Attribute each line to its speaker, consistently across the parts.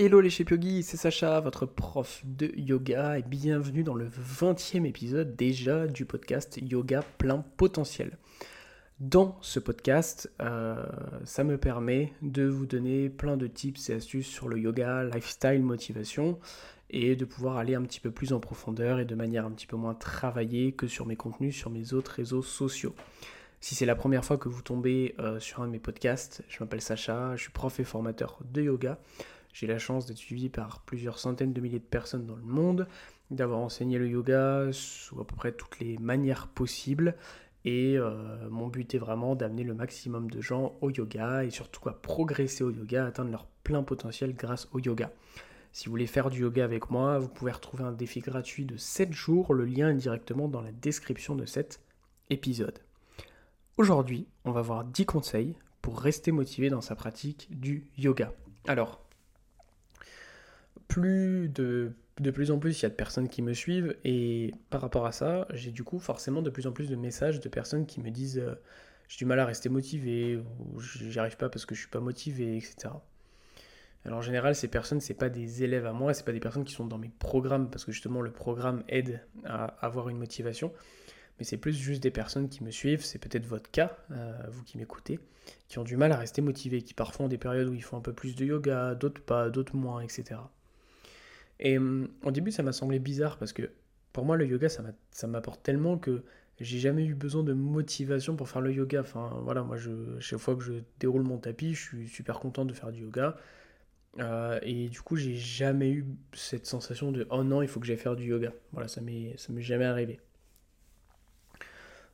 Speaker 1: Hello les Yogi, c'est Sacha, votre prof de yoga, et bienvenue dans le 20e épisode déjà du podcast Yoga plein potentiel. Dans ce podcast, euh, ça me permet de vous donner plein de tips et astuces sur le yoga, lifestyle, motivation, et de pouvoir aller un petit peu plus en profondeur et de manière un petit peu moins travaillée que sur mes contenus sur mes autres réseaux sociaux. Si c'est la première fois que vous tombez euh, sur un de mes podcasts, je m'appelle Sacha, je suis prof et formateur de yoga. J'ai la chance d'être suivi par plusieurs centaines de milliers de personnes dans le monde, d'avoir enseigné le yoga sous à peu près toutes les manières possibles. Et euh, mon but est vraiment d'amener le maximum de gens au yoga et surtout à progresser au yoga, atteindre leur plein potentiel grâce au yoga. Si vous voulez faire du yoga avec moi, vous pouvez retrouver un défi gratuit de 7 jours. Le lien est directement dans la description de cet épisode. Aujourd'hui, on va voir 10 conseils pour rester motivé dans sa pratique du yoga. Alors, plus de, plus en plus, il y a de personnes qui me suivent et par rapport à ça, j'ai du coup forcément de plus en plus de messages de personnes qui me disent euh, j'ai du mal à rester motivé ou j'y arrive pas parce que je suis pas motivé, etc. Alors en général, ces personnes, c'est pas des élèves à moi, c'est pas des personnes qui sont dans mes programmes parce que justement le programme aide à avoir une motivation mais c'est plus juste des personnes qui me suivent, c'est peut-être votre cas, euh, vous qui m'écoutez, qui ont du mal à rester motivés, qui parfois ont des périodes où ils font un peu plus de yoga, d'autres pas, d'autres moins, etc. Et hum, au début, ça m'a semblé bizarre parce que pour moi, le yoga, ça m'apporte tellement que j'ai jamais eu besoin de motivation pour faire le yoga. Enfin, voilà, moi, je, chaque fois que je déroule mon tapis, je suis super content de faire du yoga. Euh, et du coup, j'ai jamais eu cette sensation de oh non, il faut que j'aille faire du yoga. Voilà, ça m'est jamais arrivé.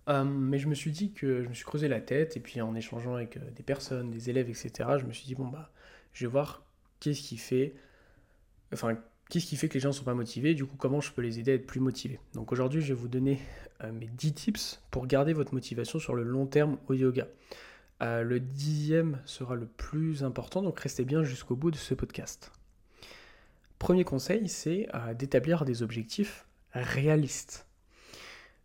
Speaker 1: Euh, mais je me suis dit que je me suis creusé la tête et puis en échangeant avec euh, des personnes, des élèves, etc., je me suis dit bon bah je vais voir qu'est-ce qui fait, enfin qu'est-ce qui fait que les gens ne sont pas motivés, du coup comment je peux les aider à être plus motivés. Donc aujourd'hui je vais vous donner euh, mes 10 tips pour garder votre motivation sur le long terme au yoga. le dixième sera le plus important, donc restez bien jusqu'au bout de ce podcast. Premier conseil, c'est d'établir des objectifs réalistes.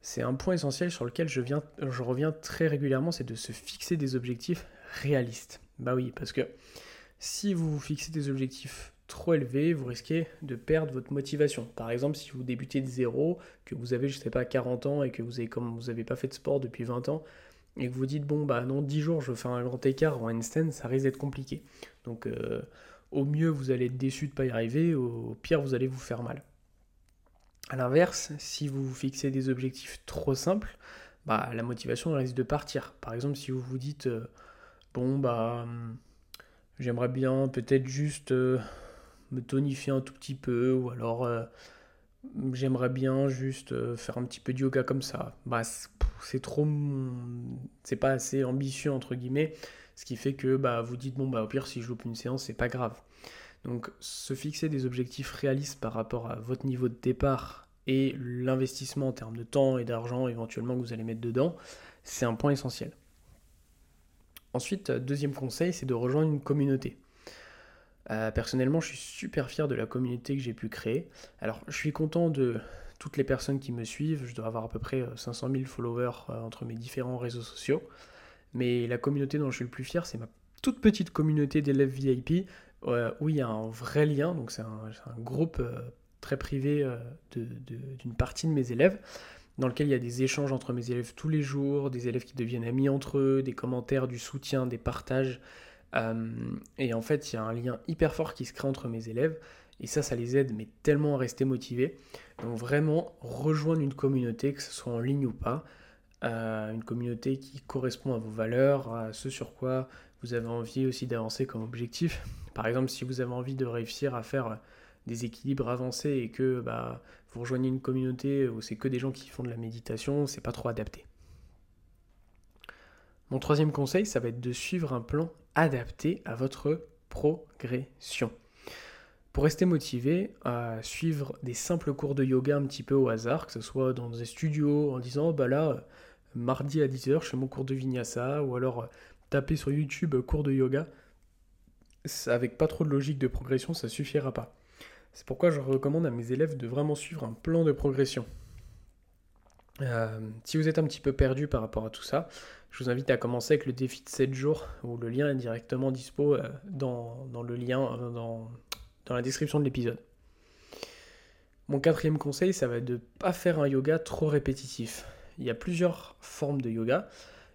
Speaker 1: C'est un point essentiel sur lequel je reviens très régulièrement, c'est de se fixer des objectifs réalistes. Bah oui, parce que si vous vous fixez des objectifs trop élevés, vous risquez de perdre votre motivation. Par exemple, si vous débutez de zéro, que vous avez, je sais pas, 40 ans et que vous avez, comme vous n'avez pas fait de sport depuis 20 ans, et que vous dites, bon, bah non, 10 jours, je fais un grand écart en handstand, ça risque d'être compliqué. Donc, euh, au mieux, vous allez être déçu de ne pas y arriver, au pire, vous allez vous faire mal. A l'inverse, si vous vous fixez des objectifs trop simples, bah, la motivation risque de partir. Par exemple, si vous vous dites, euh, bon, bah, hum, j'aimerais bien peut-être juste euh, me tonifier un tout petit peu, ou alors euh, j'aimerais bien juste faire un petit peu de yoga comme ça. Bah, c'est trop, c'est pas assez ambitieux entre guillemets, ce qui fait que bah, vous dites, bon, bah, au pire, si je loupe une séance, c'est pas grave. Donc se fixer des objectifs réalistes par rapport à votre niveau de départ et l'investissement en termes de temps et d'argent éventuellement que vous allez mettre dedans, c'est un point essentiel. Ensuite, deuxième conseil, c'est de rejoindre une communauté. Euh, personnellement, je suis super fier de la communauté que j'ai pu créer. Alors, je suis content de toutes les personnes qui me suivent. Je dois avoir à peu près 500 000 followers euh, entre mes différents réseaux sociaux. Mais la communauté dont je suis le plus fier, c'est ma toute petite communauté d'élèves VIP où il y a un vrai lien, donc c'est un, groupe euh, très privé euh, d'une partie de mes élèves, dans lequel il y a des échanges entre mes élèves tous les jours, des élèves qui deviennent amis entre eux, des commentaires, du soutien, des partages. Euh, et en fait, il y a un lien hyper fort qui se crée entre mes élèves. Et ça, ça les aide, mais tellement à rester motivés. Donc vraiment, rejoindre une communauté, que ce soit en ligne ou pas, une communauté qui correspond à vos valeurs, à ce sur quoi vous avez envie aussi d'avancer comme objectif. Par exemple, si vous avez envie de réussir à faire des équilibres avancés et que bah, vous rejoignez une communauté où c'est que des gens qui font de la méditation, c'est pas trop adapté. Mon troisième conseil, ça va être de suivre un plan adapté à votre progression. Pour rester motivé, à suivre des simples cours de yoga un petit peu au hasard, que ce soit dans des studios en disant bah là, mardi à 10h, je fais mon cours de vinyasa, ou alors taper sur YouTube cours de yoga, avec pas trop de logique de progression, ça suffira pas. C'est pourquoi je recommande à mes élèves de vraiment suivre un plan de progression. Euh, si vous êtes un petit peu perdu par rapport à tout ça, je vous invite à commencer avec le défi de 7 jours, où le lien est directement dispo euh, dans, le lien, euh, dans, la description de l'épisode. Mon quatrième conseil, ça va être de ne pas faire un yoga trop répétitif. Il y a plusieurs formes de yoga.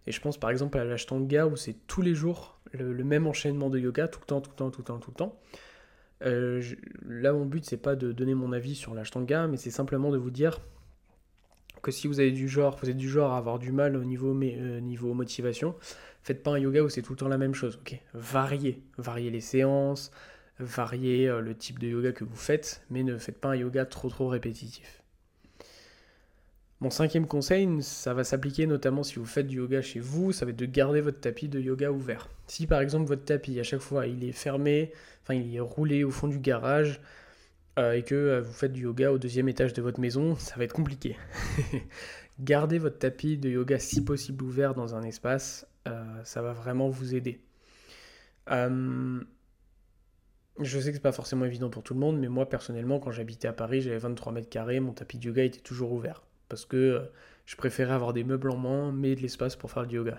Speaker 1: Et je pense par exemple à l'ashtanga où c'est tous les jours le, même enchaînement de yoga, tout le temps, tout le temps, tout le temps, tout le temps. Là, mon but, c'est pas de donner mon avis sur l'ashtanga, mais c'est simplement de vous dire que si vous avez du genre, vous êtes du genre à avoir du mal au niveau, euh, niveau motivation, faites pas un yoga où c'est tout le temps la même chose. Variez, variez les séances, variez euh, le type de yoga que vous faites, mais ne faites pas un yoga trop trop répétitif. Mon cinquième conseil, ça va s'appliquer notamment si vous faites du yoga chez vous, ça va être de garder votre tapis de yoga ouvert. Si par exemple votre tapis à chaque fois il est fermé, enfin il est roulé au fond du garage et que euh, vous faites du yoga au deuxième étage de votre maison, ça va être compliqué. Gardez votre tapis de yoga si possible ouvert dans un espace, euh, ça va vraiment vous aider. je sais que c'est pas forcément évident pour tout le monde, mais moi personnellement, quand j'habitais à Paris, j'avais 23 mètres carrés, mon tapis de yoga était toujours ouvert parce que euh, je préférais avoir des meubles en moins, mais de l'espace pour faire du yoga.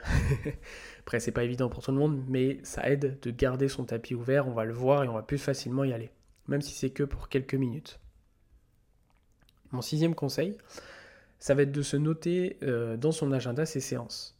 Speaker 1: Après, c'est pas évident pour tout le monde, mais ça aide de garder son tapis ouvert, on va le voir et on va plus facilement y aller, même si c'est que pour quelques minutes. Mon sixième conseil, ça va être de se noter euh, dans son agenda ses séances.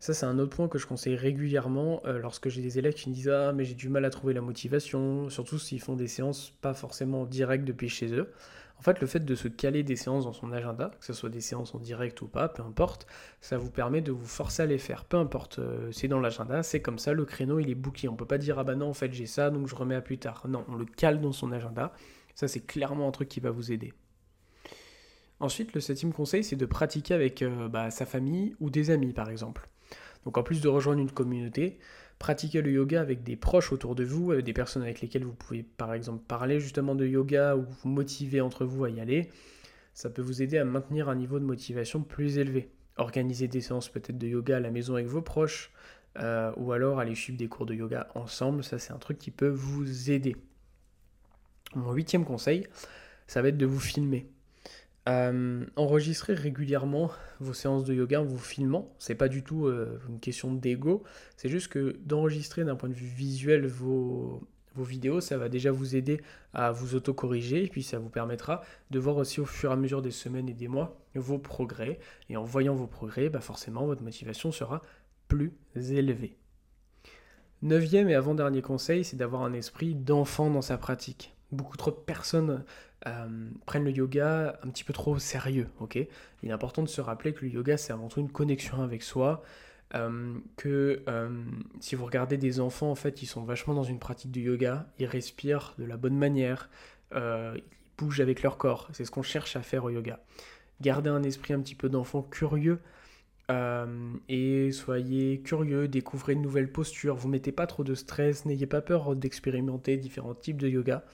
Speaker 1: Ça, c'est un autre point que je conseille régulièrement euh, lorsque j'ai des élèves qui me disent Ah, mais j'ai du mal à trouver la motivation, surtout s'ils font des séances pas forcément directes depuis chez eux. En fait, le fait de se caler des séances dans son agenda, que ce soit des séances en direct ou pas, peu importe, ça vous permet de vous forcer à les faire. Peu importe, euh, c'est dans l'agenda, c'est comme ça, le créneau il est booké. On peut pas dire ah bah non, en fait j'ai ça, donc je remets à plus tard. Non, on le cale dans son agenda. Ça, c'est clairement un truc qui va vous aider. Ensuite, le septième conseil, c'est de pratiquer avec euh, bah, sa famille ou des amis, par exemple. Donc en plus de rejoindre une communauté, pratiquer le yoga avec des proches autour de vous, avec des personnes avec lesquelles vous pouvez par exemple parler justement de yoga ou vous motiver entre vous à y aller, ça peut vous aider à maintenir un niveau de motivation plus élevé. Organiser des séances peut-être de yoga à la maison avec vos proches, euh, ou alors aller suivre des cours de yoga ensemble, ça c'est un truc qui peut vous aider. Mon huitième conseil, ça va être de vous filmer. Euh, enregistrez régulièrement vos séances de yoga en vous filmant. C'est pas du tout euh, une question d'ego. C'est juste que d'enregistrer d'un point de vue visuel vos, vos vidéos, ça va déjà vous aider à vous autocorriger et puis ça vous permettra de voir aussi au fur et à mesure des semaines et des mois vos progrès. Et en voyant vos progrès, bah forcément votre motivation sera plus élevée. Neuvième et avant-dernier conseil, c'est d'avoir un esprit d'enfant dans sa pratique. Beaucoup trop de personnes euh, prennent le yoga un petit peu trop au sérieux, ok? Il est important de se rappeler que le yoga, c'est avant tout une connexion avec soi, euh, que euh, si vous regardez des enfants, en fait, ils sont vachement dans une pratique de yoga, ils respirent de la bonne manière, ils bougent avec leur corps, c'est ce qu'on cherche à faire au yoga. Gardez un esprit un petit peu d'enfant curieux, et soyez curieux, découvrez de nouvelles postures, vous mettez pas trop de stress, n'ayez pas peur d'expérimenter différents types de yoga.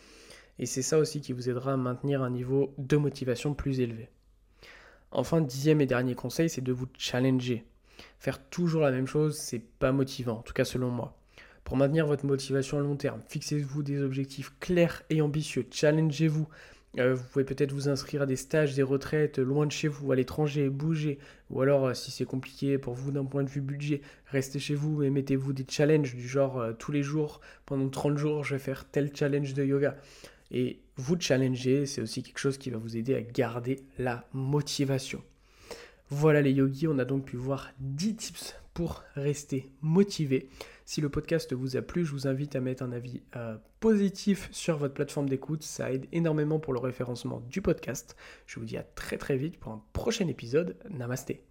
Speaker 1: Et c'est ça aussi qui vous aidera à maintenir un niveau de motivation plus élevé. Enfin, dixième et dernier conseil, c'est de vous challenger. Faire toujours la même chose, c'est pas motivant, en tout cas selon moi. Pour maintenir votre motivation à long terme, fixez-vous des objectifs clairs et ambitieux, challengez-vous. Euh, vous pouvez peut-être vous inscrire à des stages, des retraites loin de chez vous, à l'étranger, bouger. Ou alors, euh, si c'est compliqué pour vous d'un point de vue budget, restez chez vous et mettez-vous des challenges du genre euh, tous les jours, pendant 30 jours, je vais faire tel challenge de yoga. Et vous challenger, c'est aussi quelque chose qui va vous aider à garder la motivation. Voilà les yogis, on a donc pu voir 10 tips pour rester motivé. Si le podcast vous a plu, je vous invite à mettre un avis euh, positif sur votre plateforme d'écoute. Ça aide énormément pour le référencement du podcast. Je vous dis à très très vite pour un prochain épisode. Namasté.